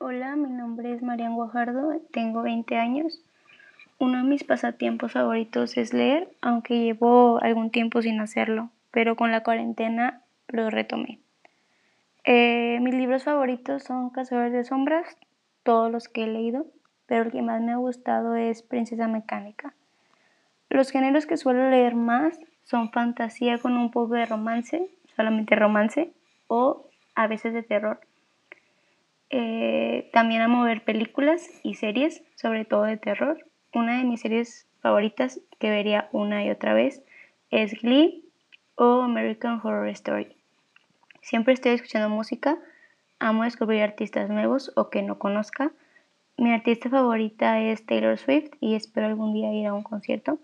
Hola, mi nombre es Marian Guajardo, tengo 20 años. Uno de mis pasatiempos favoritos es leer, aunque llevo algún tiempo sin hacerlo, pero con la cuarentena lo retomé. Eh, mis libros favoritos son Cazadores de Sombras, todos los que he leído, pero el que más me ha gustado es Princesa Mecánica. Los géneros que suelo leer más son fantasía con un poco de romance, solamente romance, o a veces de terror. Eh, también amo ver películas y series, sobre todo de terror. Una de mis series favoritas que vería una y otra vez es Glee o American Horror Story. Siempre estoy escuchando música, amo descubrir artistas nuevos o que no conozca. Mi artista favorita es Taylor Swift y espero algún día ir a un concierto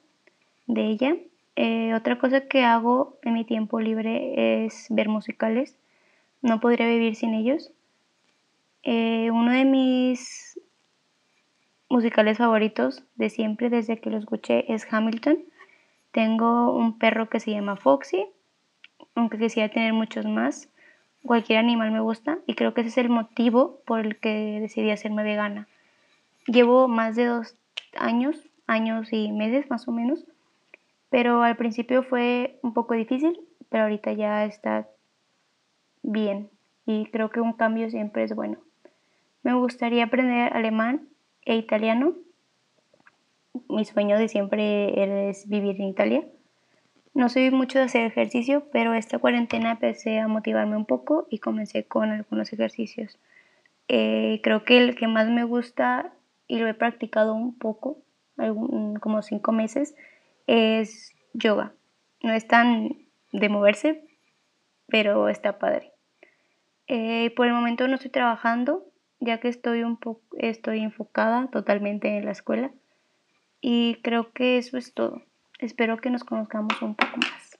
de ella. Eh, otra cosa que hago en mi tiempo libre es ver musicales. No podría vivir sin ellos. Eh, uno de mis musicales favoritos de siempre, desde que lo escuché, es Hamilton. Tengo un perro que se llama Foxy, aunque quisiera tener muchos más. Cualquier animal me gusta y creo que ese es el motivo por el que decidí hacerme vegana. Llevo más de dos años, años y meses más o menos, pero al principio fue un poco difícil, pero ahorita ya está bien y creo que un cambio siempre es bueno. Me gustaría aprender alemán e italiano. Mi sueño de siempre es vivir en Italia. No soy mucho de hacer ejercicio, pero esta cuarentena empecé a motivarme un poco y comencé con algunos ejercicios. Eh, creo que el que más me gusta y lo he practicado un poco, como cinco meses, es yoga. No es tan de moverse, pero está padre. Eh, por el momento no estoy trabajando, ya que estoy un poco estoy enfocada totalmente en la escuela y creo que eso es todo. Espero que nos conozcamos un poco más.